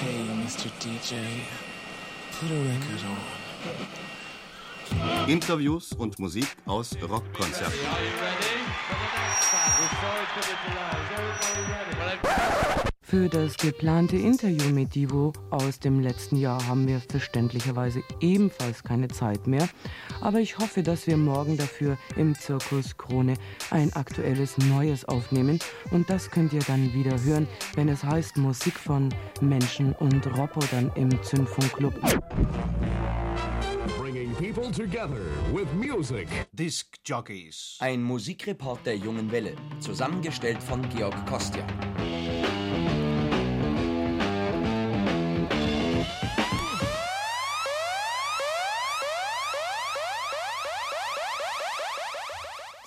Hey, Mr. DJ, put a record on. Interviews und Musik aus Rockkonzerten. Für das geplante Interview mit Divo aus dem letzten Jahr haben wir verständlicherweise ebenfalls keine Zeit mehr. Aber ich hoffe, dass wir morgen dafür im Zirkus Krone ein aktuelles Neues aufnehmen. Und das könnt ihr dann wieder hören, wenn es heißt Musik von Menschen und Robotern im Zündfunkclub. People together with music. Disc Jockeys. Ein Musikreport der Jungen Welle, zusammengestellt von Georg Kostja.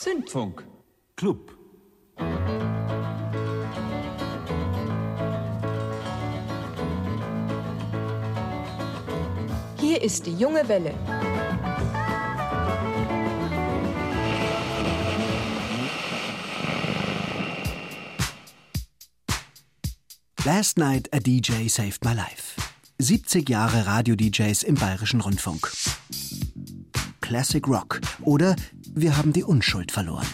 Zündfunk. Club. Hier ist die junge Welle. Last Night a DJ Saved My Life. 70 Jahre Radio-DJs im Bayerischen Rundfunk. Classic Rock oder Wir haben die Unschuld verloren.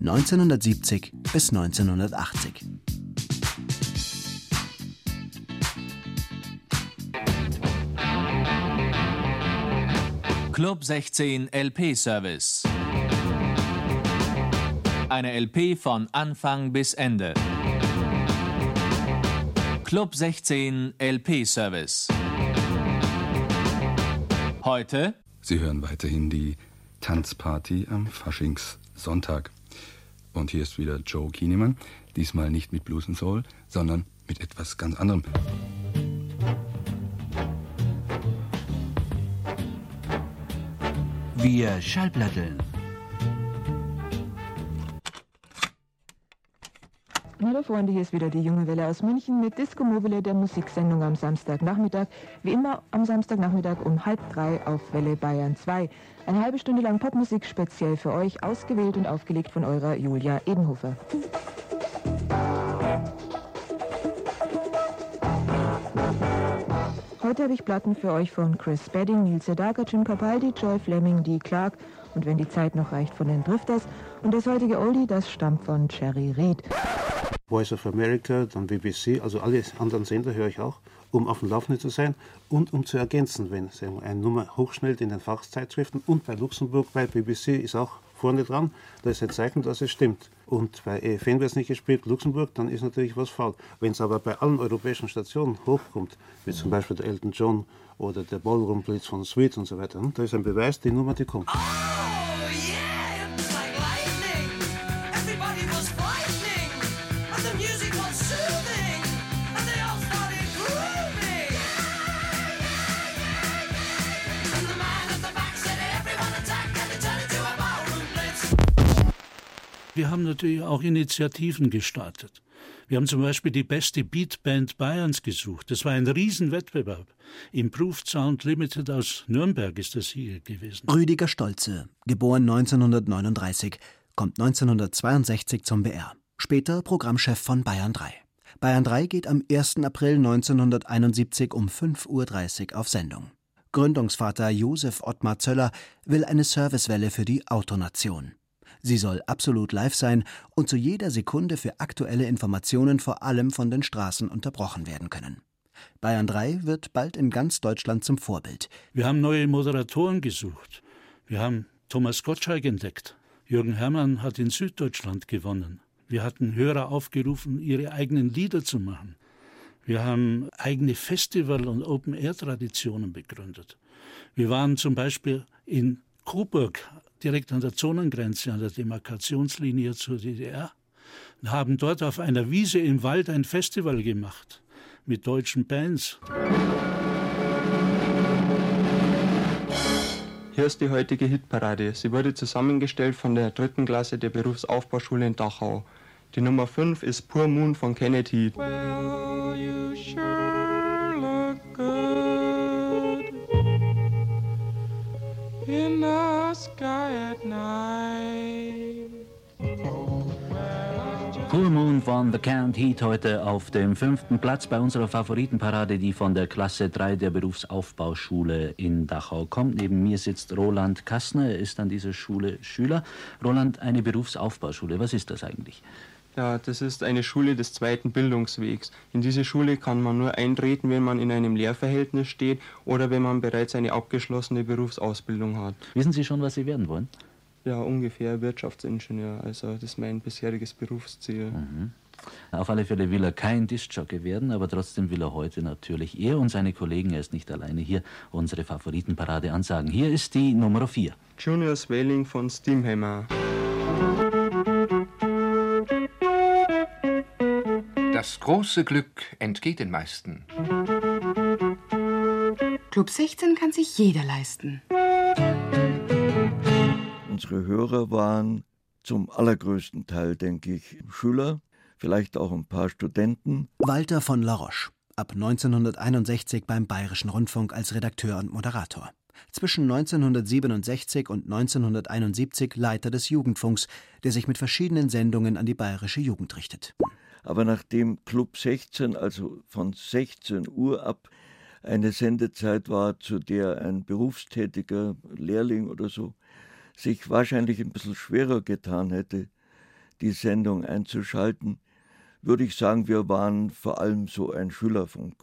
1970 bis 1980. Club 16 LP Service. Eine LP von Anfang bis Ende. Club 16 LP Service. Heute. Sie hören weiterhin die Tanzparty am Faschingssonntag. Und hier ist wieder Joe Kienemann. Diesmal nicht mit Blues and Soul, sondern mit etwas ganz anderem. Wir Schallplatteln. Hallo Freunde, hier ist wieder die junge Welle aus München mit Disco Mobile, der Musiksendung am Samstagnachmittag. Wie immer am Samstagnachmittag um halb drei auf Welle Bayern 2. Eine halbe Stunde lang Popmusik speziell für euch, ausgewählt und aufgelegt von eurer Julia Edenhofer. Heute habe ich Platten für euch von Chris Spedding, Neil Sedaka, Jim Capaldi, Joy Fleming, Dee Clark und wenn die Zeit noch reicht von den Drifters. Und das heutige Oldie, das stammt von Cherry Reid. Voice of America, dann BBC, also alle anderen Sender höre ich auch, um auf dem Laufenden zu sein und um zu ergänzen, wenn eine Nummer hochschnellt in den Fachzeitschriften und bei Luxemburg, bei BBC ist auch vorne dran, da ist ein Zeichen, dass es stimmt. Und bei EFN wird es nicht gespielt, Luxemburg, dann ist natürlich was faul. Wenn es aber bei allen europäischen Stationen hochkommt, wie zum Beispiel der Elton John oder der Ballroom Blitz von Sweet und so weiter, da ist ein Beweis, die Nummer, die kommt. Wir haben natürlich auch Initiativen gestartet. Wir haben zum Beispiel die beste Beatband Bayerns gesucht. Das war ein Riesenwettbewerb. Improved Sound Limited aus Nürnberg ist das hier gewesen. Rüdiger Stolze, geboren 1939, kommt 1962 zum BR. Später Programmchef von Bayern 3. Bayern 3 geht am 1. April 1971 um 5.30 Uhr auf Sendung. Gründungsvater Josef Ottmar Zöller will eine Servicewelle für die Autonation. Sie soll absolut live sein und zu jeder Sekunde für aktuelle Informationen vor allem von den Straßen unterbrochen werden können. Bayern 3 wird bald in ganz Deutschland zum Vorbild. Wir haben neue Moderatoren gesucht. Wir haben Thomas Gottschalk entdeckt. Jürgen Herrmann hat in Süddeutschland gewonnen. Wir hatten Hörer aufgerufen, ihre eigenen Lieder zu machen. Wir haben eigene Festival- und Open-Air-Traditionen begründet. Wir waren zum Beispiel in Coburg direkt an der Zonengrenze, an der Demarkationslinie zur DDR, und haben dort auf einer Wiese im Wald ein Festival gemacht mit deutschen Bands. Hier ist die heutige Hitparade. Sie wurde zusammengestellt von der dritten Klasse der Berufsaufbauschule in Dachau. Die Nummer 5 ist Poor Moon von Kennedy. Well, in the sky at night. Full Moon von The Count Heat heute auf dem fünften Platz bei unserer Favoritenparade, die von der Klasse 3 der Berufsaufbauschule in Dachau kommt. Neben mir sitzt Roland Kassner, er ist an dieser Schule Schüler. Roland, eine Berufsaufbauschule, was ist das eigentlich? Ja, das ist eine Schule des zweiten Bildungswegs. In diese Schule kann man nur eintreten, wenn man in einem Lehrverhältnis steht oder wenn man bereits eine abgeschlossene Berufsausbildung hat. Wissen Sie schon, was Sie werden wollen? Ja, ungefähr Wirtschaftsingenieur. Also das ist mein bisheriges Berufsziel. Mhm. Auf alle Fälle will er kein Diskjockey werden, aber trotzdem will er heute natürlich er und seine Kollegen, er ist nicht alleine hier, unsere Favoritenparade ansagen. Hier ist die Nummer 4. Junior Swelling von Steamhammer. Das große Glück entgeht den meisten. Club 16 kann sich jeder leisten. Unsere Hörer waren zum allergrößten Teil, denke ich, Schüler, vielleicht auch ein paar Studenten. Walter von La Roche, ab 1961 beim Bayerischen Rundfunk als Redakteur und Moderator. Zwischen 1967 und 1971 Leiter des Jugendfunks, der sich mit verschiedenen Sendungen an die bayerische Jugend richtet. Aber nachdem Club 16, also von 16 Uhr ab, eine Sendezeit war, zu der ein berufstätiger Lehrling oder so sich wahrscheinlich ein bisschen schwerer getan hätte, die Sendung einzuschalten, würde ich sagen, wir waren vor allem so ein Schülerfunk.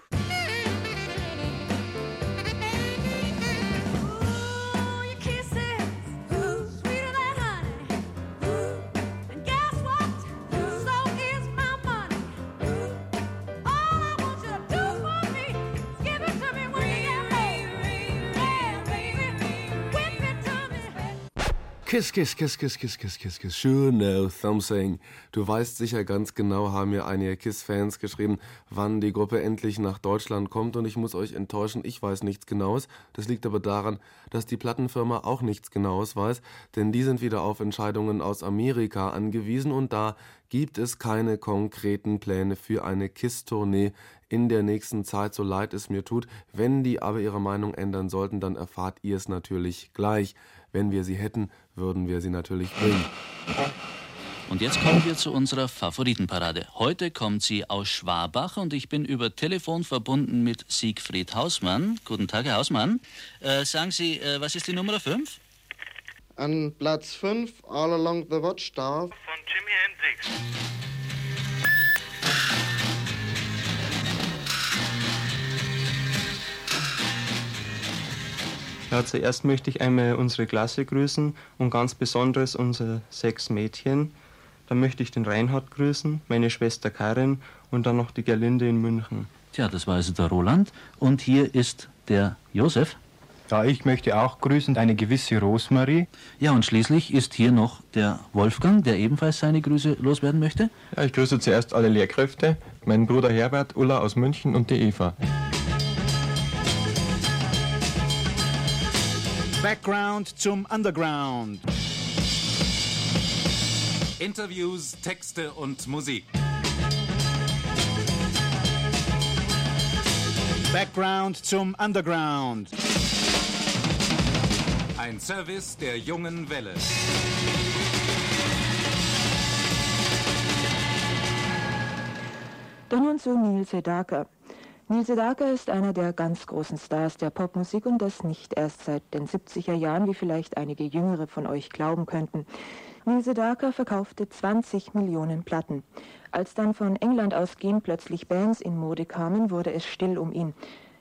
Kiss, kiss, kiss, kiss, kiss, kiss, kiss, kiss. Sure, no, something. Du weißt sicher ganz genau, haben mir einige Kiss-Fans geschrieben, wann die Gruppe endlich nach Deutschland kommt. Und ich muss euch enttäuschen, ich weiß nichts Genaues. Das liegt aber daran, dass die Plattenfirma auch nichts Genaues weiß, denn die sind wieder auf Entscheidungen aus Amerika angewiesen und da gibt es keine konkreten Pläne für eine Kiss-Tournee in der nächsten Zeit, so leid es mir tut. Wenn die aber ihre Meinung ändern sollten, dann erfahrt ihr es natürlich gleich. Wenn wir sie hätten, würden wir sie natürlich bringen. Und jetzt kommen wir zu unserer Favoritenparade. Heute kommt sie aus Schwabach und ich bin über Telefon verbunden mit Siegfried Hausmann. Guten Tag, Herr Hausmann. Äh, sagen Sie, äh, was ist die Nummer 5? An Platz 5, All Along the Watchtower. Von Jimi Hendrix. Ja, zuerst möchte ich einmal unsere Klasse grüßen und ganz besonders unsere sechs Mädchen. Dann möchte ich den Reinhard grüßen, meine Schwester Karin und dann noch die Gerlinde in München. Tja, das war also der Roland. Und hier ist der Josef. Ja, ich möchte auch grüßen eine gewisse Rosmarie. Ja, und schließlich ist hier noch der Wolfgang, der ebenfalls seine Grüße loswerden möchte. Ja, ich grüße zuerst alle Lehrkräfte, meinen Bruder Herbert, Ulla aus München und die Eva. Background zum Underground. Interviews, Texte und Musik. Background zum Underground. Ein Service der jungen Welle. Doch nun zu Neil Sedaka. Neil Sedaka ist einer der ganz großen Stars der Popmusik und das nicht erst seit den 70er Jahren, wie vielleicht einige Jüngere von euch glauben könnten. Neil Sedaka verkaufte 20 Millionen Platten. Als dann von England ausgehend plötzlich Bands in Mode kamen, wurde es still um ihn.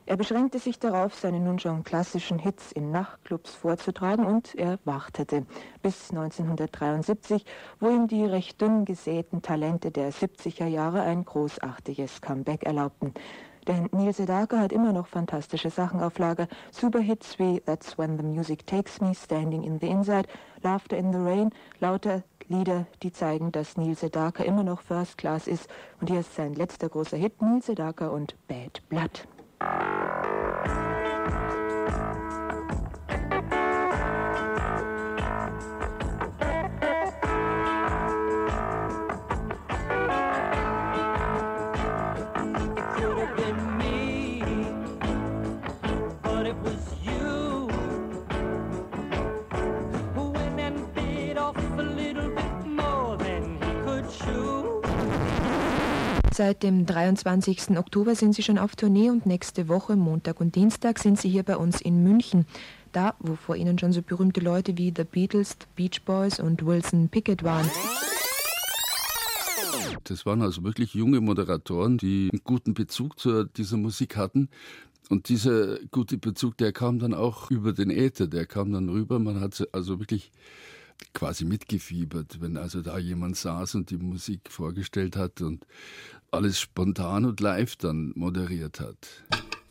Er beschränkte sich darauf, seine nun schon klassischen Hits in Nachtclubs vorzutragen und er wartete bis 1973, wo ihm die recht dünn gesäten Talente der 70er Jahre ein großartiges Comeback erlaubten. Denn Neil Sedaka hat immer noch fantastische Sachen auf Lager. Superhits wie That's When the Music Takes Me, Standing in the Inside, Laughter in the Rain, lauter Lieder, die zeigen, dass Neil Sedaka immer noch First Class ist. Und hier ist sein letzter großer Hit, Neil Sedaka und Bad Blood. Seit dem 23. Oktober sind Sie schon auf Tournee und nächste Woche, Montag und Dienstag, sind Sie hier bei uns in München. Da, wo vor Ihnen schon so berühmte Leute wie The Beatles, The Beach Boys und Wilson Pickett waren. Das waren also wirklich junge Moderatoren, die einen guten Bezug zu dieser Musik hatten. Und dieser gute Bezug, der kam dann auch über den Äther, der kam dann rüber. Man hat also wirklich quasi mitgefiebert, wenn also da jemand saß und die Musik vorgestellt hat und alles spontan und live dann moderiert hat.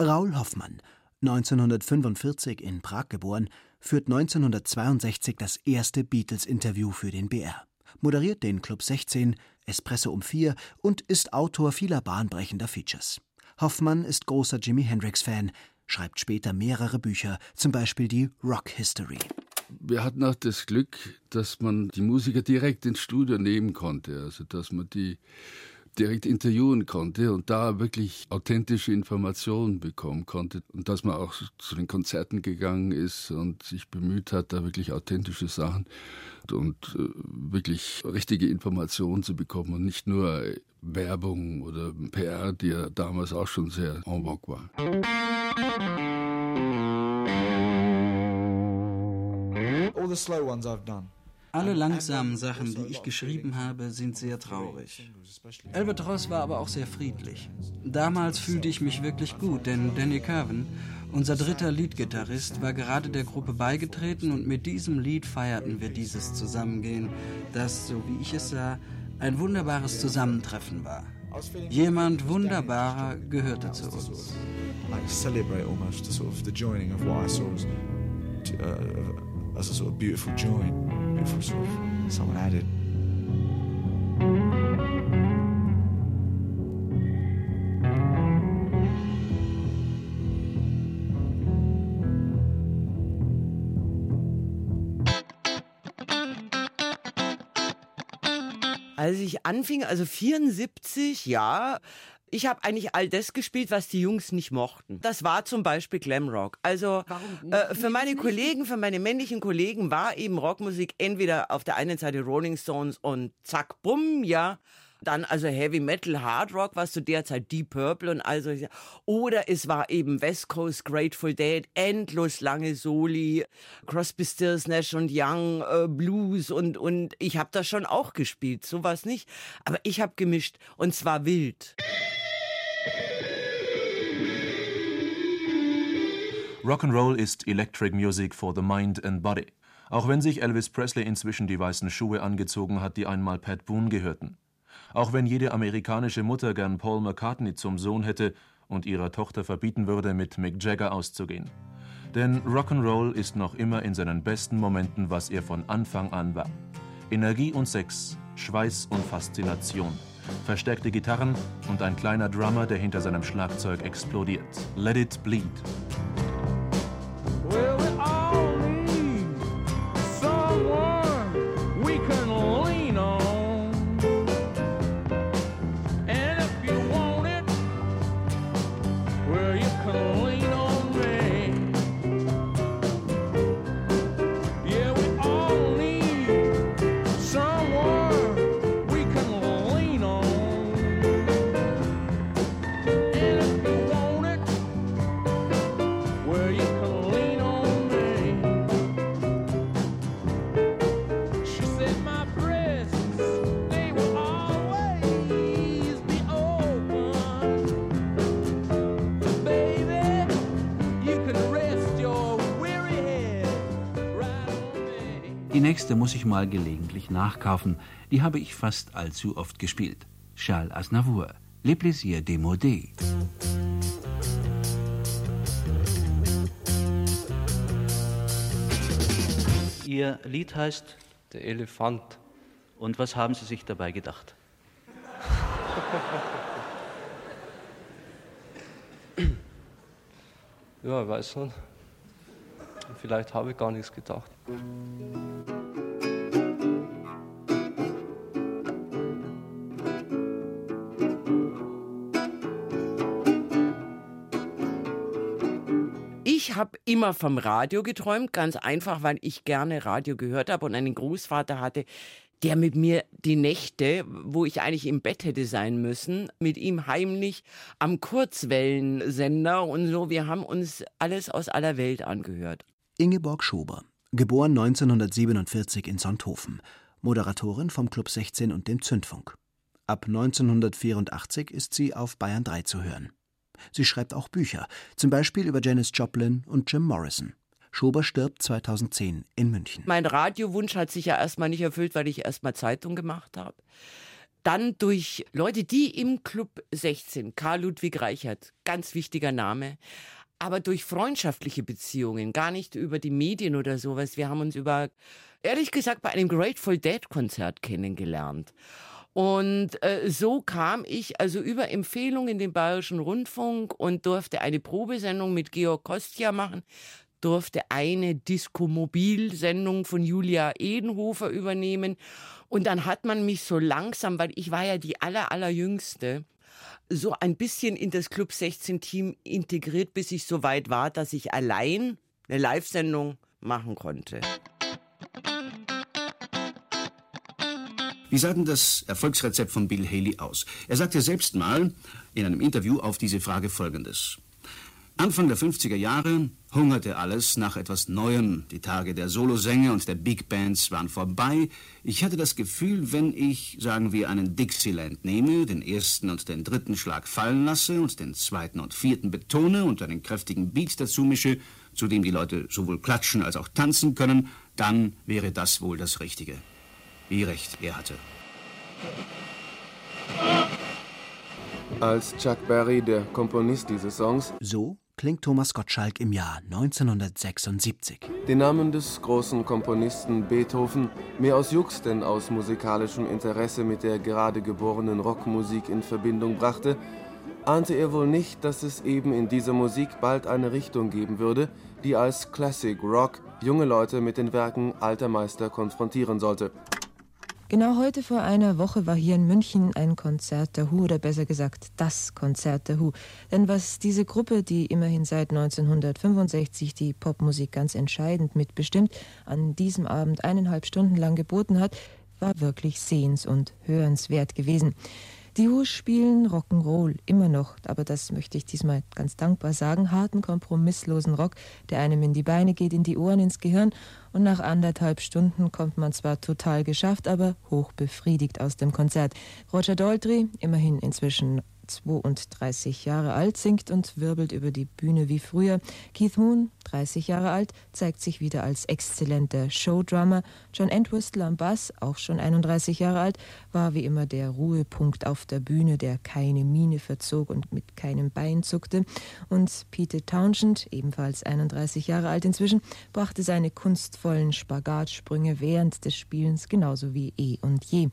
Raul Hoffmann, 1945 in Prag geboren, führt 1962 das erste Beatles-Interview für den BR, moderiert den Club 16, Espresso um 4 und ist Autor vieler bahnbrechender Features. Hoffmann ist großer Jimi Hendrix-Fan, schreibt später mehrere Bücher, zum Beispiel die Rock History. Wir hatten auch das Glück, dass man die Musiker direkt ins Studio nehmen konnte, also dass man die direkt interviewen konnte und da wirklich authentische Informationen bekommen konnte und dass man auch zu den Konzerten gegangen ist und sich bemüht hat, da wirklich authentische Sachen und äh, wirklich richtige Informationen zu bekommen und nicht nur Werbung oder PR, die ja damals auch schon sehr en vogue war. All the slow ones I've done. Alle langsamen Sachen, die ich geschrieben habe, sind sehr traurig. Albatross war aber auch sehr friedlich. Damals fühlte ich mich wirklich gut, denn Danny Curven, unser dritter Leadgitarrist, war gerade der Gruppe beigetreten und mit diesem Lied feierten wir dieses Zusammengehen, das, so wie ich es sah, ein wunderbares Zusammentreffen war. Jemand Wunderbarer gehörte zu uns. Like celebrate almost the sort of the joining of what I saw as, uh, as a sort of beautiful join, beautiful sort of someone added. Als ich anfing, also 74, ja, ich habe eigentlich all das gespielt, was die Jungs nicht mochten. Das war zum Beispiel Glamrock. Also äh, für meine Kollegen, für meine männlichen Kollegen war eben Rockmusik entweder auf der einen Seite Rolling Stones und zack, bumm, ja. Dann also Heavy Metal, Hard Rock, was zu der Zeit Deep Purple und all solche. Oder es war eben West Coast, Grateful Dead, endlos lange Soli, Crosby, Stills, Nash und Young, äh, Blues und, und ich habe das schon auch gespielt, sowas nicht. Aber ich habe gemischt und zwar wild. Rock'n'Roll ist Electric Music for the Mind and Body. Auch wenn sich Elvis Presley inzwischen die weißen Schuhe angezogen hat, die einmal Pat Boone gehörten. Auch wenn jede amerikanische Mutter gern Paul McCartney zum Sohn hätte und ihrer Tochter verbieten würde, mit Mick Jagger auszugehen. Denn Rock'n'Roll ist noch immer in seinen besten Momenten, was er von Anfang an war. Energie und Sex, Schweiß und Faszination. Verstärkte Gitarren und ein kleiner Drummer, der hinter seinem Schlagzeug explodiert. Let it bleed. Well, nächste muss ich mal gelegentlich nachkaufen. Die habe ich fast allzu oft gespielt. Charles Aznavour, Les Plaisirs démodés. Ihr Lied heißt Der Elefant. Und was haben Sie sich dabei gedacht? Ja, ich weiß nicht. Vielleicht habe ich gar nichts gedacht. Ich habe immer vom Radio geträumt, ganz einfach, weil ich gerne Radio gehört habe und einen Großvater hatte, der mit mir die Nächte, wo ich eigentlich im Bett hätte sein müssen, mit ihm heimlich am Kurzwellensender und so. Wir haben uns alles aus aller Welt angehört. Ingeborg Schober, geboren 1947 in Sonthofen, Moderatorin vom Club 16 und dem Zündfunk. Ab 1984 ist sie auf Bayern 3 zu hören. Sie schreibt auch Bücher, zum Beispiel über Janis Joplin und Jim Morrison. Schober stirbt 2010 in München. Mein Radiowunsch hat sich ja erstmal nicht erfüllt, weil ich erstmal Zeitung gemacht habe. Dann durch Leute, die im Club 16, Karl Ludwig Reichert, ganz wichtiger Name, aber durch freundschaftliche Beziehungen, gar nicht über die Medien oder sowas. Wir haben uns über, ehrlich gesagt, bei einem Grateful Dead Konzert kennengelernt. Und äh, so kam ich also über Empfehlungen in den Bayerischen Rundfunk und durfte eine Probesendung mit Georg Kostja machen, durfte eine Disco-Mobil-Sendung von Julia Edenhofer übernehmen. Und dann hat man mich so langsam, weil ich war ja die aller, allerjüngste, so ein bisschen in das Club 16 Team integriert, bis ich so weit war, dass ich allein eine Live-Sendung machen konnte. Wie sah denn das Erfolgsrezept von Bill Haley aus? Er sagte selbst mal in einem Interview auf diese Frage Folgendes. Anfang der 50er Jahre hungerte alles nach etwas Neuem. Die Tage der Solosänger und der Big Bands waren vorbei. Ich hatte das Gefühl, wenn ich, sagen wir, einen Dixieland nehme, den ersten und den dritten Schlag fallen lasse und den zweiten und vierten betone und einen kräftigen Beat dazu mische, zu dem die Leute sowohl klatschen als auch tanzen können, dann wäre das wohl das Richtige. Wie recht er hatte. Als Chuck Berry, der Komponist dieses Songs, so klingt Thomas Gottschalk im Jahr 1976. Den Namen des großen Komponisten Beethoven mehr aus Jux denn aus musikalischem Interesse mit der gerade geborenen Rockmusik in Verbindung brachte, ahnte er wohl nicht, dass es eben in dieser Musik bald eine Richtung geben würde, die als Classic Rock junge Leute mit den Werken alter Meister konfrontieren sollte. Genau heute vor einer Woche war hier in München ein Konzert der Who, oder besser gesagt das Konzert der Who. Denn was diese Gruppe, die immerhin seit 1965 die Popmusik ganz entscheidend mitbestimmt, an diesem Abend eineinhalb Stunden lang geboten hat, war wirklich sehens- und hörenswert gewesen. Die Who spielen Rock'n'Roll immer noch, aber das möchte ich diesmal ganz dankbar sagen, harten, kompromisslosen Rock, der einem in die Beine geht, in die Ohren, ins Gehirn und nach anderthalb Stunden kommt man zwar total geschafft, aber hoch befriedigt aus dem Konzert. Roger Daltrey, immerhin inzwischen 32 Jahre alt, singt und wirbelt über die Bühne wie früher. Keith Moon, 30 Jahre alt, zeigt sich wieder als exzellenter Showdrummer. John Entwistle am Bass, auch schon 31 Jahre alt, war wie immer der Ruhepunkt auf der Bühne, der keine Miene verzog und mit keinem Bein zuckte. Und Peter Townshend, ebenfalls 31 Jahre alt inzwischen, brachte seine kunstvollen Spagatsprünge während des Spielens genauso wie eh und je.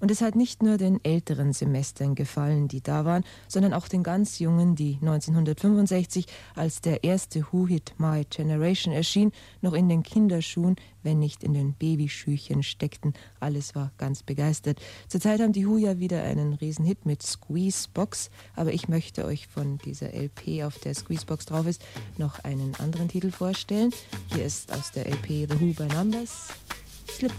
Und es hat nicht nur den älteren Semestern gefallen, die da waren, sondern auch den ganz jungen, die 1965, als der erste Who-Hit My Generation erschien, noch in den Kinderschuhen, wenn nicht in den Babyschüchen steckten. Alles war ganz begeistert. Zurzeit haben die Who ja wieder einen Riesenhit mit Squeezebox, aber ich möchte euch von dieser LP, auf der Squeezebox drauf ist, noch einen anderen Titel vorstellen. Hier ist aus der LP The Who by Numbers Slip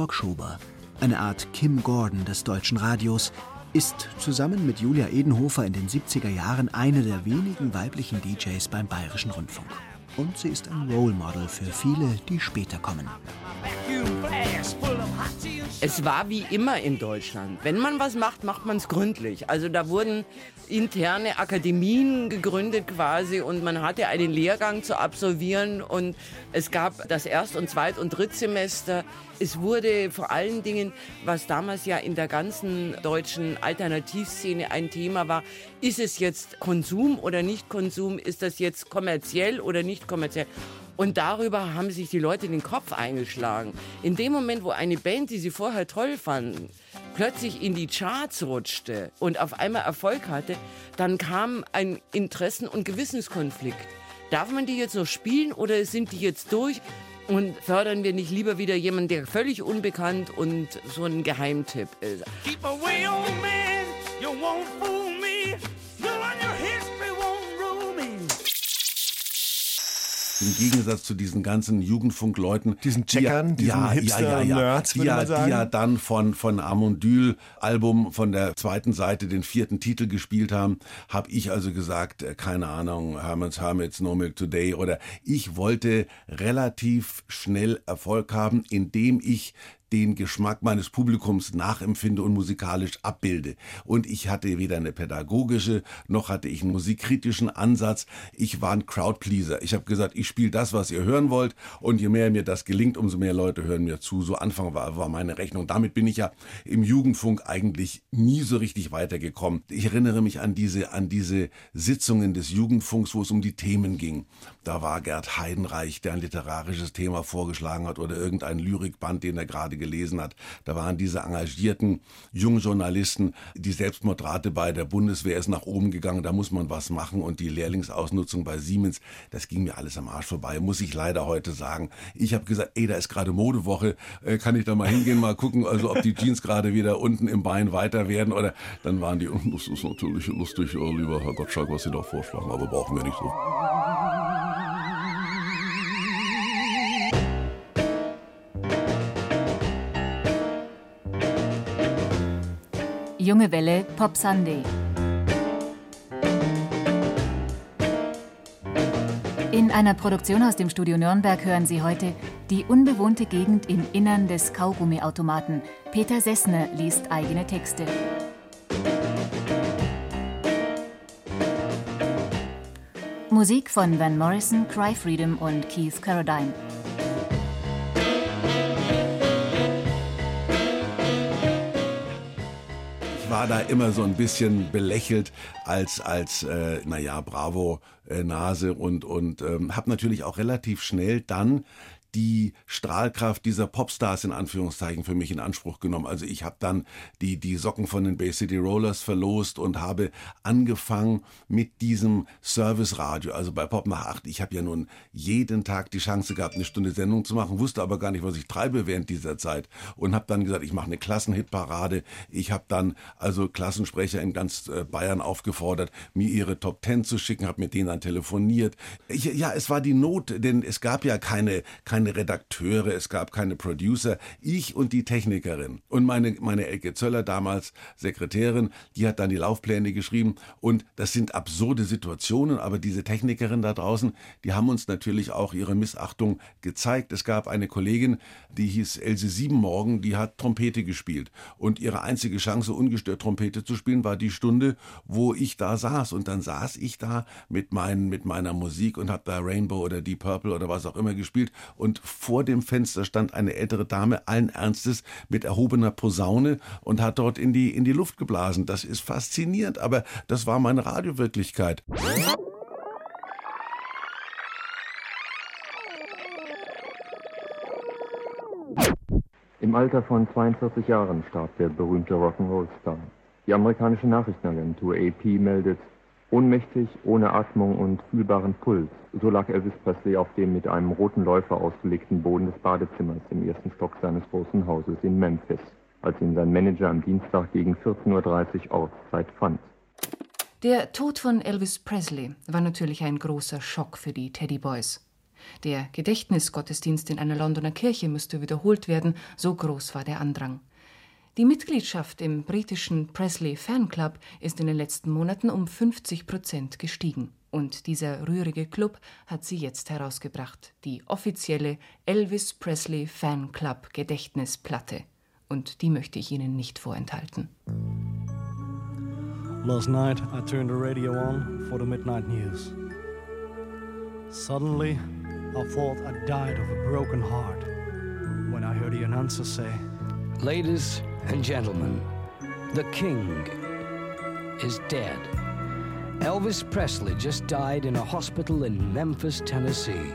Ingeborg eine Art Kim Gordon des deutschen Radios, ist zusammen mit Julia Edenhofer in den 70er Jahren eine der wenigen weiblichen DJs beim Bayerischen Rundfunk. Und sie ist ein Role Model für viele, die später kommen. Es war wie immer in Deutschland. Wenn man was macht, macht man es gründlich. Also da wurden interne Akademien gegründet quasi und man hatte einen Lehrgang zu absolvieren und es gab das Erst- und Zweit- und Drittsemester. Es wurde vor allen Dingen, was damals ja in der ganzen deutschen Alternativszene ein Thema war, ist es jetzt Konsum oder nicht Konsum? Ist das jetzt kommerziell oder nicht kommerziell? Und darüber haben sich die Leute den Kopf eingeschlagen. In dem Moment, wo eine Band, die sie vorher toll fanden, plötzlich in die Charts rutschte und auf einmal Erfolg hatte, dann kam ein Interessen- und Gewissenskonflikt. Darf man die jetzt noch spielen oder sind die jetzt durch? Und fördern wir nicht lieber wieder jemanden, der völlig unbekannt und so ein Geheimtipp ist? Keep away, old man, you won't fool me. Im Gegensatz zu diesen ganzen Jugendfunkleuten. Diesen die ja- Checkern, diesen ja, ja, ja, die, würde ja, man sagen. die ja dann von, von Amondyl-Album von der zweiten Seite den vierten Titel gespielt haben, habe ich also gesagt, äh, keine Ahnung, Herman's Hermits, No Milk Today oder ich wollte relativ schnell Erfolg haben, indem ich den Geschmack meines Publikums nachempfinde und musikalisch abbilde. Und ich hatte weder eine pädagogische noch hatte ich einen musikkritischen Ansatz. Ich war ein Crowdpleaser. Ich habe gesagt, ich spiele das, was ihr hören wollt. Und je mehr mir das gelingt, umso mehr Leute hören mir zu. So Anfang war, war meine Rechnung. Damit bin ich ja im Jugendfunk eigentlich nie so richtig weitergekommen. Ich erinnere mich an diese, an diese Sitzungen des Jugendfunks, wo es um die Themen ging. Da war Gerd Heidenreich, der ein literarisches Thema vorgeschlagen hat oder irgendein Lyrikband, den er gerade gelesen hat. Da waren diese engagierten jungen Journalisten. Die Selbstmordrate bei der Bundeswehr ist nach oben gegangen, da muss man was machen. Und die Lehrlingsausnutzung bei Siemens, das ging mir alles am Arsch vorbei, muss ich leider heute sagen. Ich habe gesagt, ey, da ist gerade Modewoche, äh, kann ich da mal hingehen, mal gucken, also ob die Jeans gerade wieder unten im Bein weiter werden oder dann waren die, "Oh, das ist natürlich lustig, oh, lieber Herr Gottschalk, was Sie da vorschlagen, aber brauchen wir nicht so. Junge Welle Pop Sunday. In einer Produktion aus dem Studio Nürnberg hören Sie heute die unbewohnte Gegend im Innern des Kaugummiautomaten. Peter Sessner liest eigene Texte. Musik von Van Morrison, Cry Freedom und Keith Carradine. War da immer so ein bisschen belächelt als als äh, naja Bravo äh, Nase und und ähm, habe natürlich auch relativ schnell dann die Strahlkraft dieser Popstars in Anführungszeichen für mich in Anspruch genommen. Also ich habe dann die, die Socken von den Bay City Rollers verlost und habe angefangen mit diesem Service-Radio, also bei Pop nach acht. Ich habe ja nun jeden Tag die Chance gehabt, eine Stunde Sendung zu machen, wusste aber gar nicht, was ich treibe während dieser Zeit und habe dann gesagt, ich mache eine Klassenhitparade. Ich habe dann also Klassensprecher in ganz äh, Bayern aufgefordert, mir ihre Top Ten zu schicken, habe mit denen dann telefoniert. Ich, ja, es war die Not, denn es gab ja keine, keine Redakteure, es gab keine Producer. Ich und die Technikerin und meine, meine Elke Zöller, damals Sekretärin, die hat dann die Laufpläne geschrieben. Und das sind absurde Situationen, aber diese Technikerin da draußen, die haben uns natürlich auch ihre Missachtung gezeigt. Es gab eine Kollegin, die hieß Else Siebenmorgen, die hat Trompete gespielt. Und ihre einzige Chance, ungestört Trompete zu spielen, war die Stunde, wo ich da saß. Und dann saß ich da mit, meinen, mit meiner Musik und habe da Rainbow oder Deep Purple oder was auch immer gespielt. Und vor dem Fenster stand eine ältere Dame allen Ernstes mit erhobener Posaune und hat dort in die, in die Luft geblasen. Das ist faszinierend, aber das war meine Radiowirklichkeit. Im Alter von 42 Jahren starb der berühmte Rock'n'Roll-Star. Die amerikanische Nachrichtenagentur AP meldet, ohnmächtig, ohne Atmung und fühlbaren Puls. So lag Elvis Presley auf dem mit einem roten Läufer ausgelegten Boden des Badezimmers im ersten Stock seines großen Hauses in Memphis, als ihn sein Manager am Dienstag gegen 14.30 Uhr Ortszeit fand. Der Tod von Elvis Presley war natürlich ein großer Schock für die Teddy Boys. Der Gedächtnisgottesdienst in einer Londoner Kirche müsste wiederholt werden, so groß war der Andrang. Die Mitgliedschaft im britischen Presley Fanclub ist in den letzten Monaten um 50 Prozent gestiegen. Und dieser rührige Club hat sie jetzt herausgebracht, die offizielle Elvis Presley Fanclub Gedächtnisplatte. Und die möchte ich Ihnen nicht vorenthalten. Last night I turned the radio on for the midnight news. Suddenly I thought I died of a broken heart when I heard the announcer say, Ladies and gentlemen, the king is dead. Elvis Presley just died in a hospital in Memphis, Tennessee.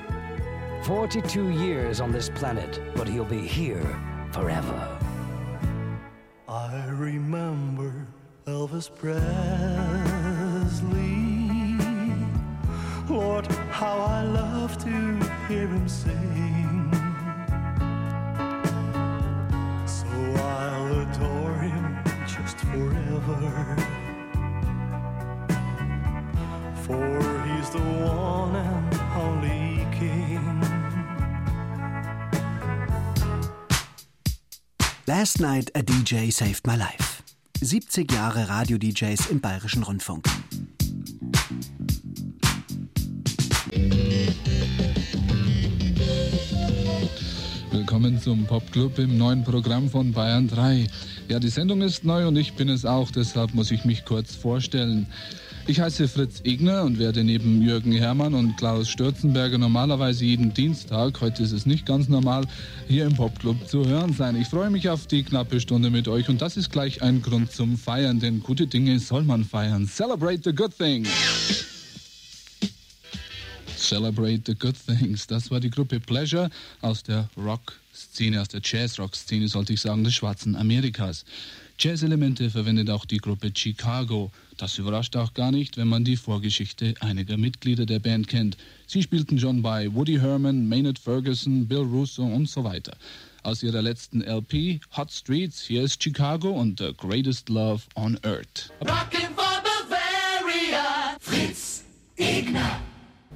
42 years on this planet, but he'll be here forever. I remember Elvis Presley. Lord, how I love to hear him sing. I'll adore him just forever. For he's the one and only king. Last Night a DJ Saved My Life. 70 Jahre Radio-DJs im Bayerischen Rundfunk. Willkommen zum Popclub im neuen Programm von Bayern 3. Ja, die Sendung ist neu und ich bin es auch, deshalb muss ich mich kurz vorstellen. Ich heiße Fritz Egner und werde neben Jürgen Herrmann und Klaus Stürzenberger normalerweise jeden Dienstag, heute ist es nicht ganz normal, hier im Popclub zu hören sein. Ich freue mich auf die knappe Stunde mit euch und das ist gleich ein Grund zum Feiern, denn gute Dinge soll man feiern. Celebrate the good things! Celebrate the Good Things. Das war die Gruppe Pleasure aus der Rock-Szene, aus der Jazz-Rock-Szene, sollte ich sagen, des schwarzen Amerikas. Jazz-Elemente verwendet auch die Gruppe Chicago. Das überrascht auch gar nicht, wenn man die Vorgeschichte einiger Mitglieder der Band kennt. Sie spielten schon bei Woody Herman, Maynard Ferguson, Bill Russo und so weiter. Aus ihrer letzten LP, Hot Streets, hier ist Chicago und The Greatest Love on Earth. Rockin' for Bavaria, Fritz Egner.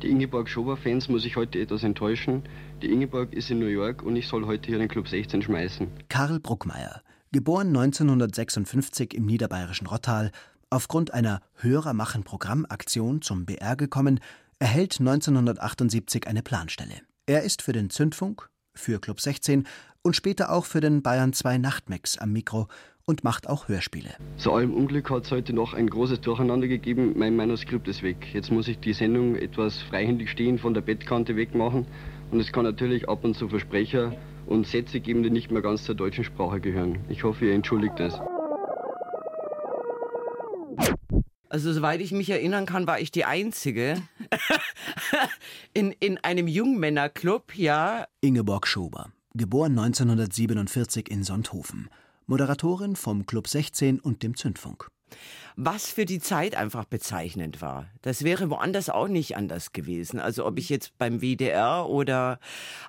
Die Ingeborg Schober-Fans muss ich heute etwas enttäuschen. Die Ingeborg ist in New York und ich soll heute hier den Club 16 schmeißen. Karl Bruckmeier, geboren 1956 im niederbayerischen Rottal, aufgrund einer Hörermachen-Programmaktion zum BR gekommen, erhält 1978 eine Planstelle. Er ist für den Zündfunk, für Club 16 und später auch für den Bayern 2 Nachtmix am Mikro und macht auch Hörspiele. Zu allem Unglück hat es heute noch ein großes Durcheinander gegeben. Mein Manuskript ist weg. Jetzt muss ich die Sendung etwas freihändig stehen von der Bettkante wegmachen. Und es kann natürlich ab und zu Versprecher und Sätze geben, die nicht mehr ganz zur deutschen Sprache gehören. Ich hoffe, ihr entschuldigt das. Also soweit ich mich erinnern kann, war ich die Einzige in, in einem Jungmännerclub, ja. Ingeborg Schober, geboren 1947 in Sonthofen. Moderatorin vom Club 16 und dem Zündfunk. Was für die Zeit einfach bezeichnend war. Das wäre woanders auch nicht anders gewesen. Also ob ich jetzt beim WDR oder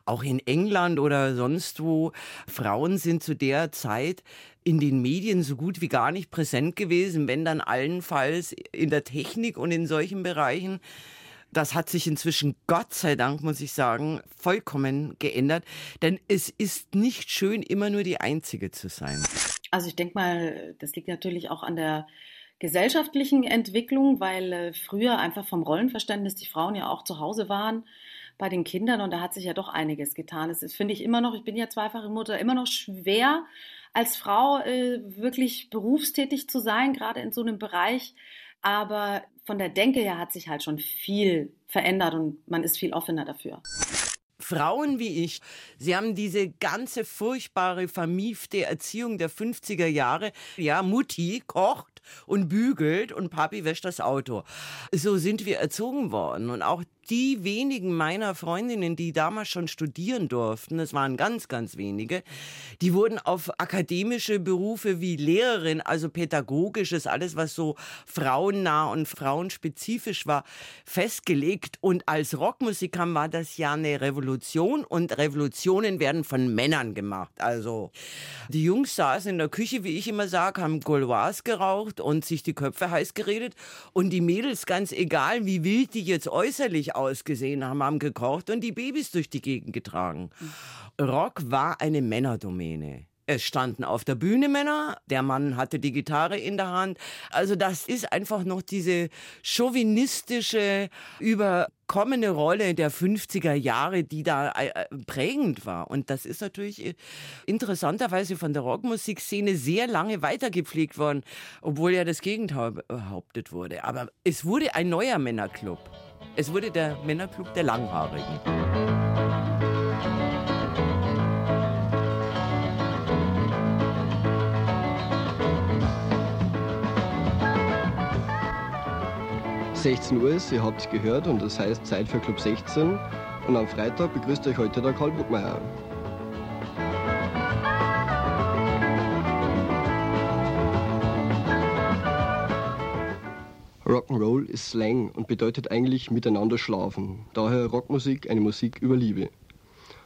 auch in England oder sonst wo, Frauen sind zu der Zeit in den Medien so gut wie gar nicht präsent gewesen, wenn dann allenfalls in der Technik und in solchen Bereichen. Das hat sich inzwischen, Gott sei Dank, muss ich sagen, vollkommen geändert. Denn es ist nicht schön, immer nur die Einzige zu sein. Also ich denke mal, das liegt natürlich auch an der gesellschaftlichen Entwicklung, weil äh, früher einfach vom Rollenverständnis die Frauen ja auch zu Hause waren bei den Kindern und da hat sich ja doch einiges getan. Es ist, finde ich, immer noch, ich bin ja zweifache Mutter, immer noch schwer als Frau äh, wirklich berufstätig zu sein, gerade in so einem Bereich. Aber von der Denke her hat sich halt schon viel verändert und man ist viel offener dafür. Frauen wie ich, sie haben diese ganze furchtbare, vermiefte Erziehung der 50er Jahre. Ja, Mutti kocht und bügelt und Papi wäscht das Auto. So sind wir erzogen worden. Und auch die wenigen meiner Freundinnen, die damals schon studieren durften, es waren ganz, ganz wenige, die wurden auf akademische Berufe wie Lehrerin, also pädagogisches, alles was so frauennah und frauenspezifisch war, festgelegt. Und als Rockmusikern war das ja eine Revolution und Revolutionen werden von Männern gemacht. Also die Jungs saßen in der Küche, wie ich immer sage, haben Gauloise geraucht und sich die Köpfe heiß geredet und die Mädels, ganz egal wie wild die jetzt äußerlich ausgesehen haben, haben gekocht und die Babys durch die Gegend getragen. Rock war eine Männerdomäne. Es standen auf der Bühne Männer, der Mann hatte die Gitarre in der Hand. Also das ist einfach noch diese chauvinistische, überkommene Rolle der 50er Jahre, die da äh, äh, prägend war. Und das ist natürlich äh, interessanterweise von der Rockmusikszene sehr lange weitergepflegt worden, obwohl ja das Gegenteil behauptet wurde. Aber es wurde ein neuer Männerclub. Es wurde der Männerclub der Langhaarigen. Es 16 Uhr ist, ihr habt es gehört und das heißt Zeit für Club 16. Und am Freitag begrüßt euch heute der Karl Buckmeier. Rock'n'Roll ist Slang und bedeutet eigentlich miteinander schlafen. Daher Rockmusik eine Musik über Liebe.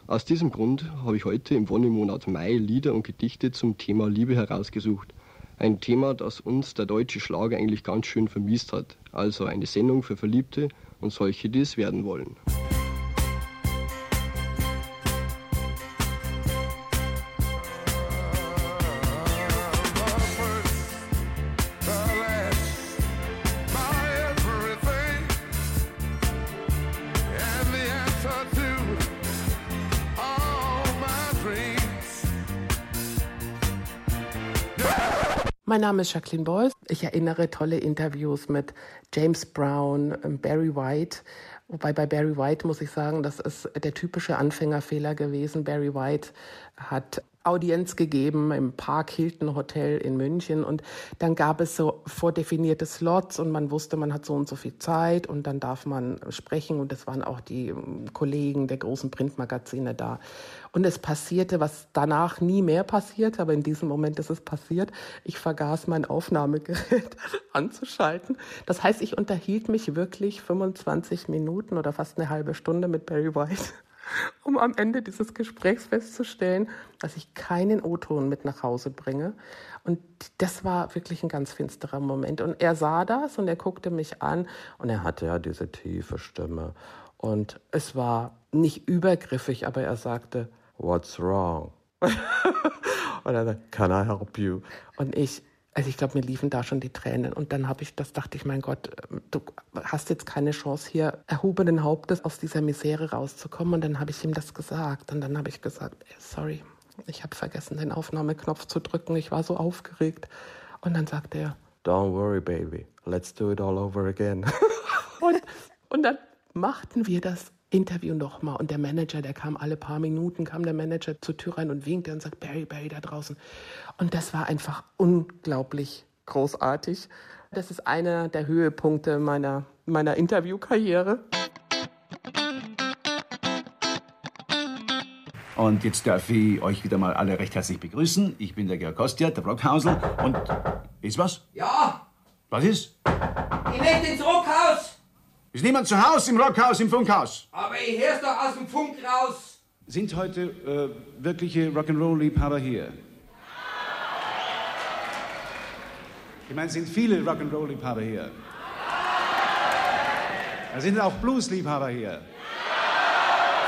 Aus diesem Grund habe ich heute im Wonnemonat Mai Lieder und Gedichte zum Thema Liebe herausgesucht. Ein Thema, das uns der deutsche Schlager eigentlich ganz schön vermisst hat. Also eine Sendung für Verliebte und solche, die es werden wollen. Mein Name ist Jacqueline Boyce. Ich erinnere tolle Interviews mit James Brown, ähm, Barry White. Wobei bei Barry White muss ich sagen, das ist der typische Anfängerfehler gewesen. Barry White hat Audienz gegeben im Park Hilton Hotel in München und dann gab es so vordefinierte Slots und man wusste, man hat so und so viel Zeit und dann darf man sprechen und es waren auch die ähm, Kollegen der großen Printmagazine da. Und es passierte, was danach nie mehr passiert, aber in diesem Moment ist es passiert. Ich vergaß mein Aufnahmegerät anzuschalten. Das heißt, ich unterhielt mich wirklich 25 Minuten oder fast eine halbe Stunde mit Barry White um am Ende dieses Gesprächs festzustellen, dass ich keinen O-Ton mit nach Hause bringe. Und das war wirklich ein ganz finsterer Moment. Und er sah das und er guckte mich an und er hatte ja diese tiefe Stimme. Und es war nicht übergriffig, aber er sagte, What's wrong? und er sagte, Can I help you? Und ich, also ich glaube, mir liefen da schon die Tränen. Und dann habe ich, das dachte ich, mein Gott, du hast jetzt keine Chance, hier erhobenen Hauptes aus dieser Misere rauszukommen. Und dann habe ich ihm das gesagt. Und dann habe ich gesagt, sorry, ich habe vergessen, den Aufnahmeknopf zu drücken. Ich war so aufgeregt. Und dann sagte er, Don't worry, baby, let's do it all over again. und, und dann machten wir das Interview nochmal. Und der Manager, der kam alle paar Minuten, kam der Manager zur Tür rein und winkte und sagt, Barry, Barry da draußen. Und das war einfach unglaublich großartig. Das ist einer der Höhepunkte meiner, meiner Interviewkarriere. Und jetzt darf ich euch wieder mal alle recht herzlich begrüßen. Ich bin der Georg Kostja, der Brockhausel. Und ist was? Ja, Was ist? ich möchte ins Rockhaus. Ist niemand zu Hause im Rockhaus, im Funkhaus? Aber ich hör's doch aus dem Funk raus. Sind heute äh, wirkliche Rock'n'Roll-Liebhaber hier? Ich meine, sind viele Rock'n'Roll-Liebhaber hier? Da sind auch Blues-Liebhaber hier.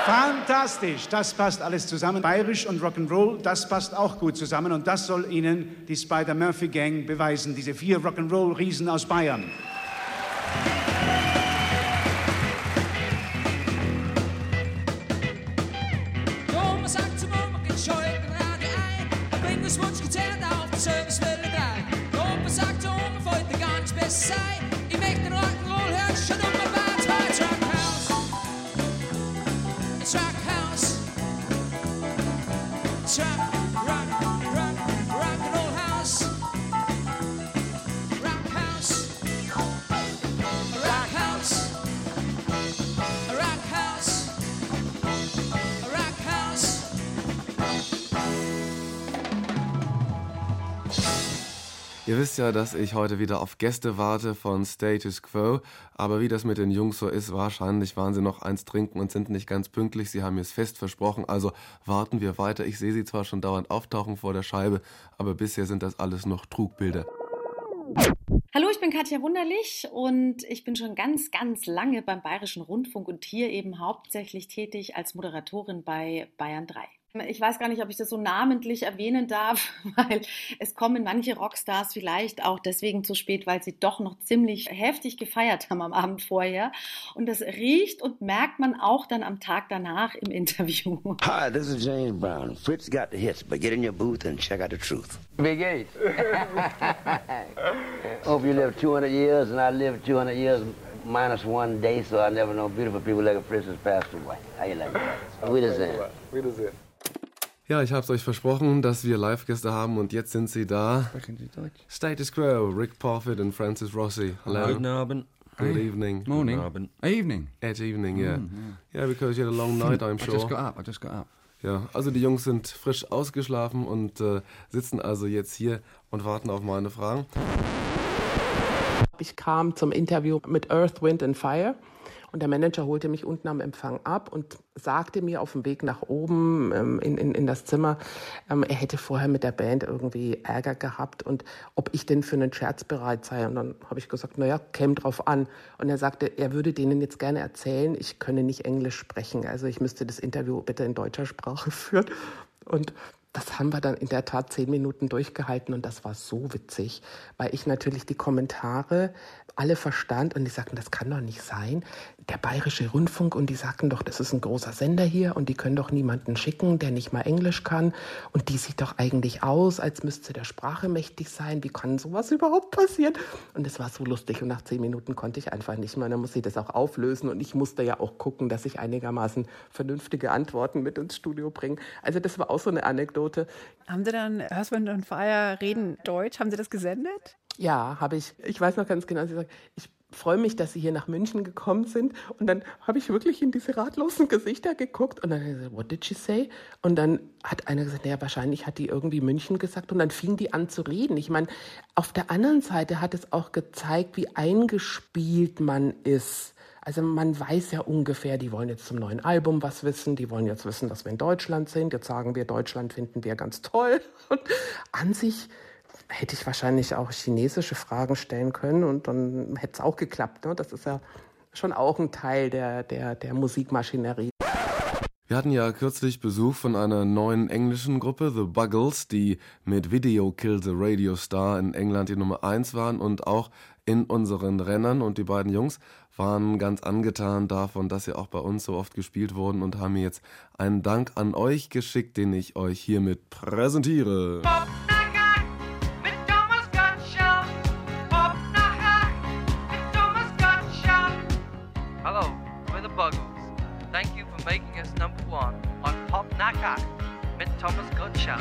Fantastisch, das passt alles zusammen. Bayerisch und Rock'n'Roll, das passt auch gut zusammen und das soll Ihnen die Spider-Murphy-Gang beweisen, diese vier Rock'n'Roll-Riesen aus Bayern. Ihr wisst ja, dass ich heute wieder auf Gäste warte von Status Quo. Aber wie das mit den Jungs so ist, wahrscheinlich waren sie noch eins trinken und sind nicht ganz pünktlich. Sie haben mir es fest versprochen. Also warten wir weiter. Ich sehe sie zwar schon dauernd auftauchen vor der Scheibe, aber bisher sind das alles noch Trugbilder. Hallo, ich bin Katja Wunderlich und ich bin schon ganz, ganz lange beim Bayerischen Rundfunk und hier eben hauptsächlich tätig als Moderatorin bei Bayern 3. Ich weiß gar nicht, ob ich das so namentlich erwähnen darf, weil es kommen manche Rockstars vielleicht auch deswegen zu spät, weil sie doch noch ziemlich heftig gefeiert haben am Abend vorher. Und das riecht und merkt man auch dann am Tag danach im Interview. Hi, this is James Brown. Fritz got the hits, but get in your booth and check out the truth. Big Eight. Hope you live 200 years and I live 200 years minus one day, so I never know beautiful people like Fritz has passed away. How you like that? Wiedersehen. Wiedersehen. Ja, ich hab's euch versprochen, dass wir Live-Gäste haben und jetzt sind sie da. Status Quo, Rick Parfitt und Francis Rossi. Hello. Guten Abend. Good evening. Morning. Guten Abend. Evening. At evening, yeah. Mm, yeah. because you had a long night, I'm I sure. just got up, I just got up. Ja, also die Jungs sind frisch ausgeschlafen und äh, sitzen also jetzt hier und warten auf meine Fragen. Ich kam zum Interview mit Earth, Wind and Fire und der Manager holte mich unten am Empfang ab und sagte mir auf dem Weg nach oben ähm, in, in, in das Zimmer, ähm, er hätte vorher mit der Band irgendwie Ärger gehabt und ob ich denn für einen Scherz bereit sei. Und dann habe ich gesagt, naja, käme drauf an. Und er sagte, er würde denen jetzt gerne erzählen, ich könne nicht Englisch sprechen. Also ich müsste das Interview bitte in deutscher Sprache führen. Und das haben wir dann in der Tat zehn Minuten durchgehalten und das war so witzig, weil ich natürlich die Kommentare alle verstand und die sagten, das kann doch nicht sein. Der Bayerische Rundfunk und die sagten doch, das ist ein großer Sender hier und die können doch niemanden schicken, der nicht mal Englisch kann und die sieht doch eigentlich aus, als müsste der Sprache mächtig sein. Wie kann sowas überhaupt passieren? Und es war so lustig und nach zehn Minuten konnte ich einfach nicht mehr. Dann musste ich das auch auflösen und ich musste ja auch gucken, dass ich einigermaßen vernünftige Antworten mit ins Studio bringe. Also das war auch so eine Anekdote. Haben Sie dann Husband und Fire reden Deutsch? Haben Sie das gesendet? Ja, habe ich. Ich weiß noch ganz genau, sie sagt, ich freue mich, dass Sie hier nach München gekommen sind. Und dann habe ich wirklich in diese ratlosen Gesichter geguckt und dann gesagt, what did she say? Und dann hat einer gesagt, naja, wahrscheinlich hat die irgendwie München gesagt und dann fing die an zu reden. Ich meine, auf der anderen Seite hat es auch gezeigt, wie eingespielt man ist. Also man weiß ja ungefähr, die wollen jetzt zum neuen Album was wissen, die wollen jetzt wissen, dass wir in Deutschland sind. Jetzt sagen wir, Deutschland finden wir ganz toll. Und an sich hätte ich wahrscheinlich auch chinesische Fragen stellen können und dann hätte es auch geklappt. Ne? Das ist ja schon auch ein Teil der, der, der Musikmaschinerie. Wir hatten ja kürzlich Besuch von einer neuen englischen Gruppe, The Buggles, die mit Video Kill the Radio Star in England die Nummer 1 waren und auch in unseren Rennern. Und die beiden Jungs waren ganz angetan davon, dass sie auch bei uns so oft gespielt wurden und haben mir jetzt einen Dank an euch geschickt, den ich euch hiermit präsentiere. Hello, we're the Buggles. Thank you for making us number one on Pop Naka mit Thomas Gottschalk.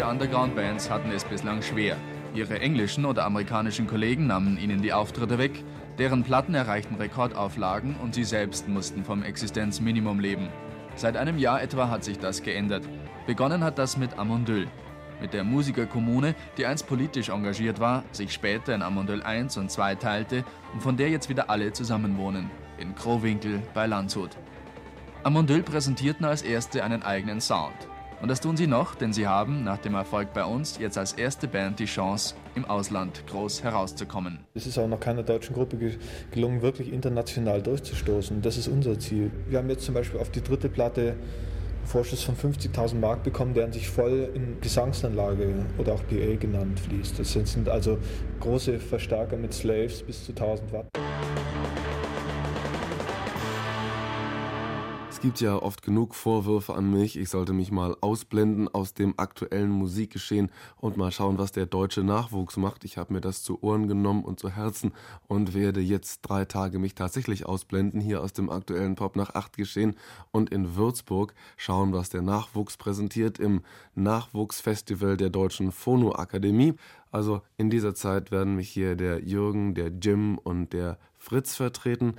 Deutsche Underground-Bands hatten es bislang schwer. Ihre englischen oder amerikanischen Kollegen nahmen ihnen die Auftritte weg, deren Platten erreichten Rekordauflagen und sie selbst mussten vom Existenzminimum leben. Seit einem Jahr etwa hat sich das geändert. Begonnen hat das mit Amondyl. Mit der Musikerkommune, die einst politisch engagiert war, sich später in Amondyl 1 und 2 teilte und von der jetzt wieder alle zusammenwohnen. In Krowinkel bei Landshut. Amondyl präsentierten als erste einen eigenen Sound. Und das tun sie noch, denn sie haben, nach dem Erfolg bei uns, jetzt als erste Band die Chance, im Ausland groß herauszukommen. Es ist auch noch keiner deutschen Gruppe ge gelungen, wirklich international durchzustoßen. Das ist unser Ziel. Wir haben jetzt zum Beispiel auf die dritte Platte einen Vorschuss von 50.000 Mark bekommen, der sich voll in Gesangsanlage oder auch PA genannt fließt. Das sind also große Verstärker mit Slaves bis zu 1000 Watt. Es gibt ja oft genug Vorwürfe an mich, ich sollte mich mal ausblenden aus dem aktuellen Musikgeschehen und mal schauen, was der deutsche Nachwuchs macht. Ich habe mir das zu Ohren genommen und zu Herzen und werde jetzt drei Tage mich tatsächlich ausblenden hier aus dem aktuellen Pop nach acht Geschehen und in Würzburg schauen, was der Nachwuchs präsentiert im Nachwuchsfestival der Deutschen Phono Akademie. Also in dieser Zeit werden mich hier der Jürgen, der Jim und der Fritz vertreten.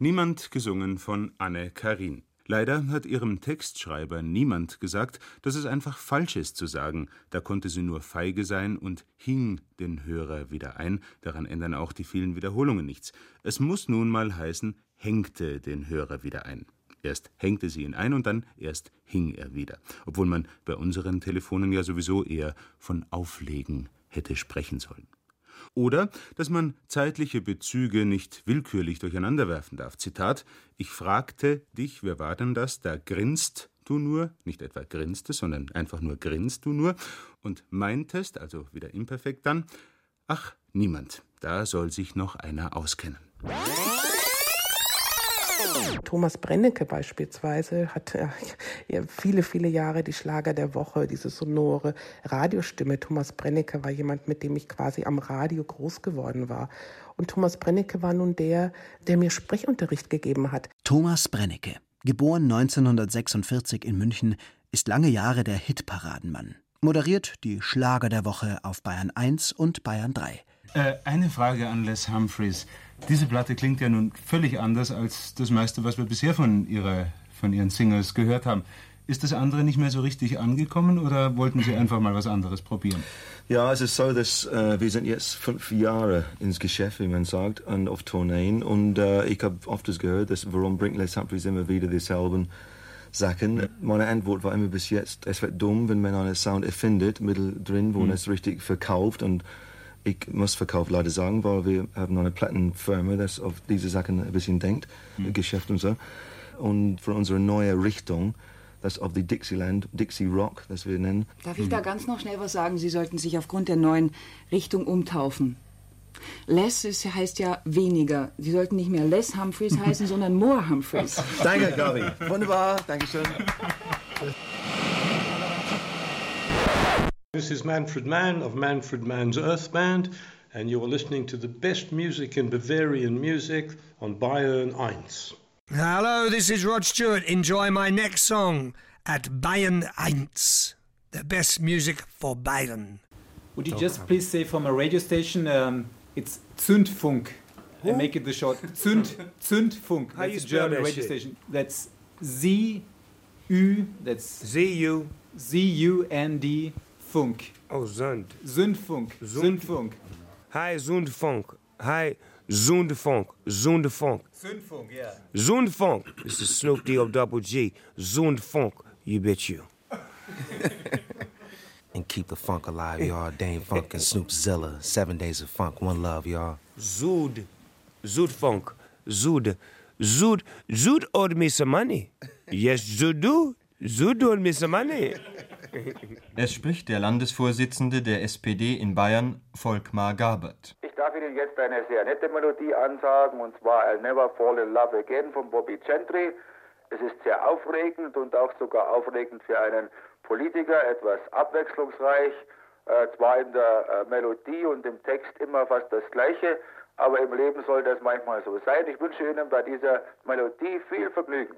Niemand gesungen von Anne Karin. Leider hat ihrem Textschreiber niemand gesagt, dass es einfach falsch ist zu sagen, da konnte sie nur feige sein und hing den Hörer wieder ein, daran ändern auch die vielen Wiederholungen nichts. Es muss nun mal heißen, hängte den Hörer wieder ein. Erst hängte sie ihn ein und dann erst hing er wieder. Obwohl man bei unseren Telefonen ja sowieso eher von Auflegen hätte sprechen sollen. Oder dass man zeitliche Bezüge nicht willkürlich durcheinanderwerfen darf. Zitat: Ich fragte dich, wer war denn das? Da grinst du nur, nicht etwa grinste, sondern einfach nur grinst du nur und meintest, also wieder imperfekt dann, ach, niemand, da soll sich noch einer auskennen. Thomas Brennecke beispielsweise hat äh, ja, viele, viele Jahre die Schlager der Woche, diese sonore Radiostimme. Thomas Brennecke war jemand, mit dem ich quasi am Radio groß geworden war. Und Thomas Brennecke war nun der, der mir Sprechunterricht gegeben hat. Thomas Brennecke, geboren 1946 in München, ist lange Jahre der Hitparadenmann. Moderiert die Schlager der Woche auf Bayern 1 und Bayern 3. Äh, eine Frage an Les Humphreys. Diese Platte klingt ja nun völlig anders als das meiste, was wir bisher von, ihrer, von Ihren Singles gehört haben. Ist das andere nicht mehr so richtig angekommen oder wollten Sie einfach mal was anderes probieren? Ja, es ist so, dass äh, wir sind jetzt fünf Jahre ins Geschäft, wie man sagt, und auf Tourneen. Und äh, ich habe oft gehört, dass warum bringt Les Humphreys immer wieder dieselben Sachen. Meine Antwort war immer bis jetzt, es wird dumm, wenn man einen Sound erfindet, mittendrin, wo man Mhm. es richtig verkauft. Und ich muss Verkauf leider sagen, weil wir haben eine Plattenfirma, das auf diese Sachen ein bisschen denkt, Geschäft und so. Und für unsere neue Richtung, das auf die Dixieland, Dixie Rock, das wir nennen. Darf ich da ganz noch schnell was sagen? Sie sollten sich aufgrund der neuen Richtung umtaufen. Less ist, heißt ja weniger. Sie sollten nicht mehr Less Humphreys heißen, sondern More Humphreys. Danke, Gabi. Wunderbar, danke schön. This is Manfred Mann of Manfred Mann's Earth Band, and you're listening to the best music in Bavarian music on Bayern 1. Hello, this is Rod Stewart. Enjoy my next song at Bayern 1. The best music for Bayern. Would you just please say from a radio station, um, it's Zündfunk, Who? and make it the short Zünd, Zündfunk. How that's you a German that radio shit? station. That's Z, U. That's Z U. Z U N D Funk. Oh, Zund. Zündfunk. Zündfunk. Hi, Zundfunk. Hi, Zundfunk. Zundfunk. Zündfunk, yeah. Zundfunk. This is Snoop D O double G. Zundfunk. You bet you. and keep the funk alive, y'all. Dane Funk and Snoop Zilla. Seven days of funk. One love, y'all. Zood. Zoodfunk. Zood. Zood. Zood owed me some money. Yes, Zood do. Zood owed me some money. Es spricht der Landesvorsitzende der SPD in Bayern, Volkmar Gabert. Ich darf Ihnen jetzt eine sehr nette Melodie ansagen, und zwar I'll Never Fall in Love Again von Bobby Gentry. Es ist sehr aufregend und auch sogar aufregend für einen Politiker, etwas abwechslungsreich. Äh, zwar in der äh, Melodie und im Text immer fast das Gleiche, aber im Leben soll das manchmal so sein. Ich wünsche Ihnen bei dieser Melodie viel Vergnügen.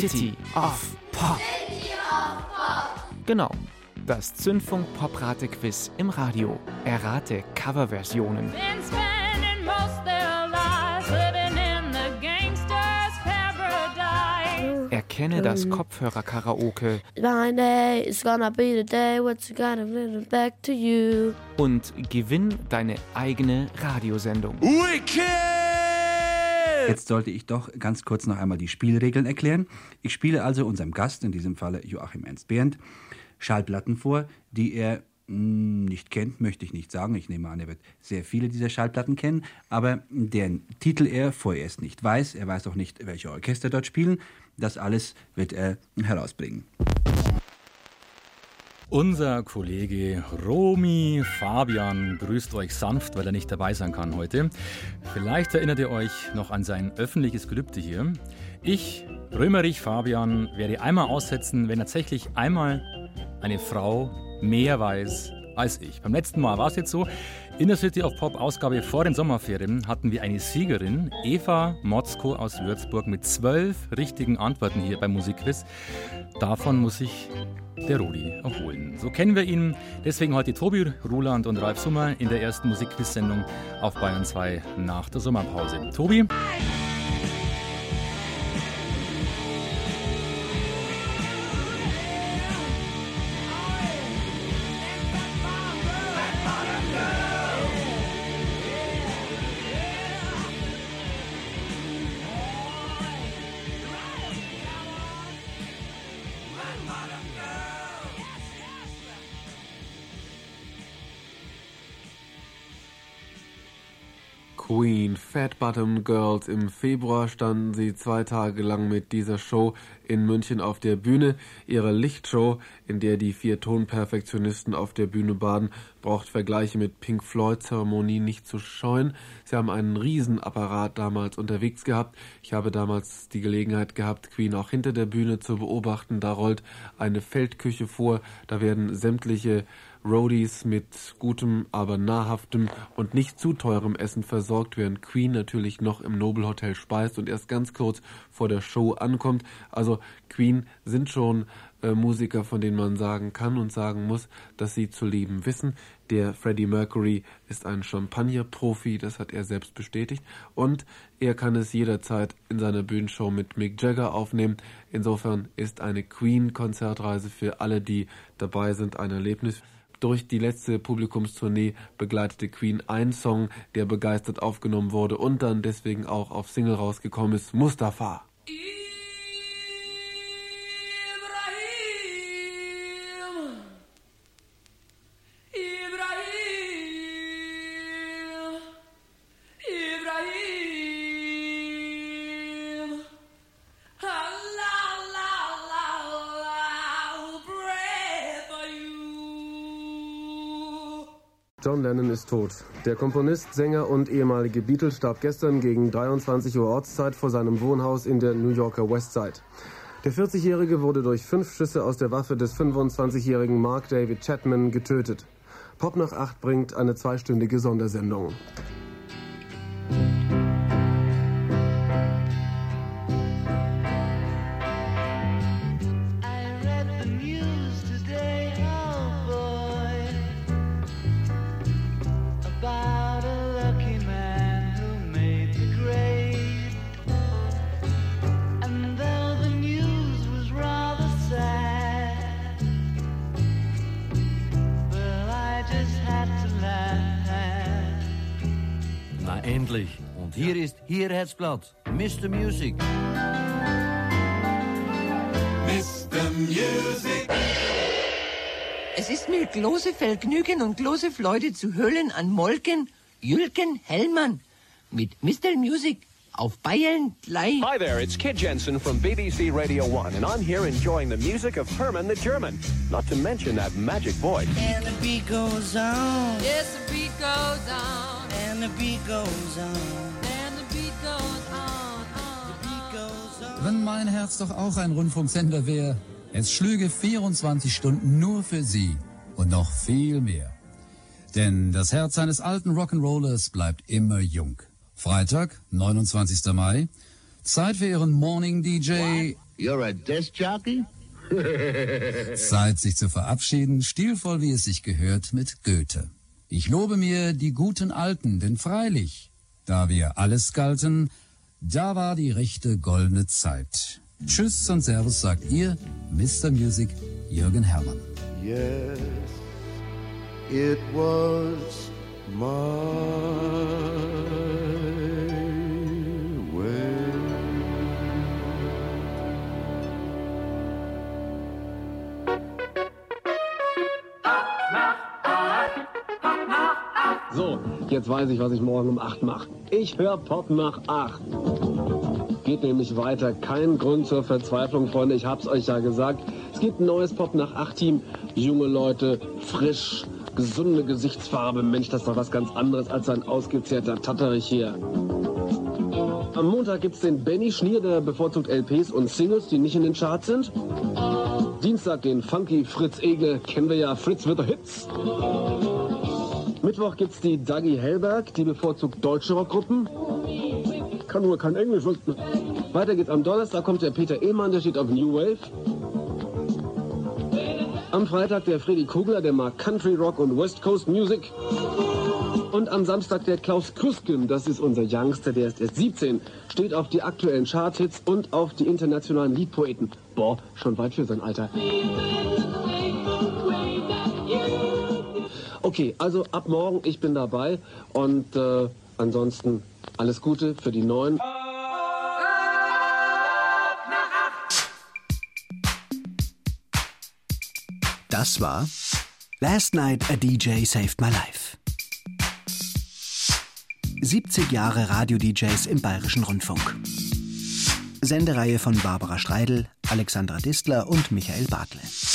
City of Pop. Genau. Das Zündfunk Pop-Rate Quiz im Radio. Errate Coverversionen. been spending most their lives living in the gangster's paradise. Kenne das. Kopfhörer-Karaoke und gewinn deine eigene Radiosendung. Jetzt sollte ich doch ganz kurz noch einmal die Spielregeln erklären. Ich spiele also unserem Gast, in diesem Falle Joachim Ernst Behrendt, Schallplatten vor, die er mh, nicht kennt, möchte ich nicht sagen. Ich nehme an, er wird sehr viele dieser Schallplatten kennen, aber deren Titel er vorerst nicht weiß. Er weiß auch nicht, welche Orchester dort spielen. Das alles wird er herausbringen. Unser Kollege Romy Fabian grüßt euch sanft, weil er nicht dabei sein kann heute. Vielleicht erinnert ihr euch noch an sein öffentliches Gelübde hier. Ich, Römerich Fabian, werde einmal aussetzen, wenn tatsächlich einmal eine Frau mehr weiß als ich. Beim letzten Mal war es jetzt so. In der City of Pop Ausgabe vor den Sommerferien hatten wir eine Siegerin, Eva Motzko aus Würzburg, mit zwölf richtigen Antworten hier beim Musikquiz. Davon muss sich der Rudi erholen. So kennen wir ihn. Deswegen heute Tobi Ruland und Ralf Summer in der ersten Musikquiz-Sendung auf Bayern 2 nach der Sommerpause. Tobi? Fat Bottom Girls. Im Februar standen sie zwei Tage lang mit dieser Show in München auf der Bühne. Ihre Lichtshow, in der die vier Tonperfektionisten auf der Bühne baden, braucht Vergleiche mit Pink Floyd Zeremonie nicht zu scheuen. Sie haben einen Riesenapparat damals unterwegs gehabt. Ich habe damals die Gelegenheit gehabt, Queen auch hinter der Bühne zu beobachten. Da rollt eine Feldküche vor, da werden sämtliche Roadies mit gutem, aber nahrhaftem und nicht zu teurem Essen versorgt, während Queen natürlich noch im Noble Hotel speist und erst ganz kurz vor der Show ankommt. Also Queen sind schon äh, Musiker, von denen man sagen kann und sagen muss, dass sie zu leben wissen. Der Freddie Mercury ist ein Champagner-Profi, das hat er selbst bestätigt. Und er kann es jederzeit in seiner Bühnenshow mit Mick Jagger aufnehmen. Insofern ist eine Queen-Konzertreise für alle, die dabei sind, ein Erlebnis. Durch die letzte Publikumstournee begleitete Queen ein Song, der begeistert aufgenommen wurde und dann deswegen auch auf Single rausgekommen ist, Mustafa. Ibrahim, Lennon ist tot. Der Komponist, Sänger und ehemalige Beatle starb gestern gegen 23 Uhr Ortszeit vor seinem Wohnhaus in der New Yorker Westside. Der 40-Jährige wurde durch fünf Schüsse aus der Waffe des 25-jährigen Mark David Chapman getötet. Pop nach 8 bringt eine zweistündige Sondersendung. I read the news endlich. Und hier ist Ihr Herzblatt, Mr. Music. Mr. Music. Es ist mir große Vergnügen und große Freude zu hören an Molken Jülken Hellmann mit Mr. Music auf Bayern 3. Hi there, it's Kid Jensen from BBC Radio 1, and I'm here enjoying the music of Herman the German, not to mention that magic voice. And the beat goes on. Yes, the beat goes on. And the beat goes on. Wenn mein Herz doch auch ein Rundfunksender wäre, es schlüge 24 Stunden nur für Sie und noch viel mehr. Denn das Herz eines alten Rock'n'Rollers bleibt immer jung. Freitag, 29. Mai, Zeit für Ihren Morning DJ. You're a disc jockey? Zeit, sich zu verabschieden, stilvoll wie es sich gehört, mit Goethe. Ich lobe mir die guten Alten, denn freilich, da wir alles galten, da war die rechte goldene Zeit. Tschüss und Servus sagt ihr, Mr. Music, Jürgen Herrmann. Yes, it was my way. So, jetzt weiß ich, was ich morgen um 8 mache. Ich höre Pop nach 8. Geht nämlich weiter. Kein Grund zur Verzweiflung, Freunde. Ich hab's euch ja gesagt. Es gibt ein neues Pop nach 8 Team. Junge Leute, frisch, gesunde Gesichtsfarbe. Mensch, das ist doch was ganz anderes als ein ausgezehrter Tatterich hier. Am Montag gibt's den Benny Schnier, der bevorzugt LPs und Singles, die nicht in den Charts sind. Dienstag den Funky Fritz Egel, kennen wir ja, Fritz wird Hits. Mittwoch gibt's die Dagi Hellberg, die bevorzugt deutsche Rockgruppen. Kann nur kein Englisch. Weiter geht's am Donnerstag, kommt der Peter Ehlmann, der steht auf New Wave. Am Freitag der Freddy Kugler, der mag Country Rock und West Coast Music. Und am Samstag der Klaus Krusken, das ist unser Youngster, der ist erst 17, steht auf die aktuellen Charthits und auf die internationalen Liedpoeten. Boah, schon weit für sein Alter. Okay, also ab morgen, ich bin dabei und äh, ansonsten alles Gute für die Neuen. Das war Last Night a DJ Saved My Life. 70 Jahre Radio-DJs im Bayerischen Rundfunk. Sendereihe von Barbara Streidel, Alexandra Distler und Michael Bartle.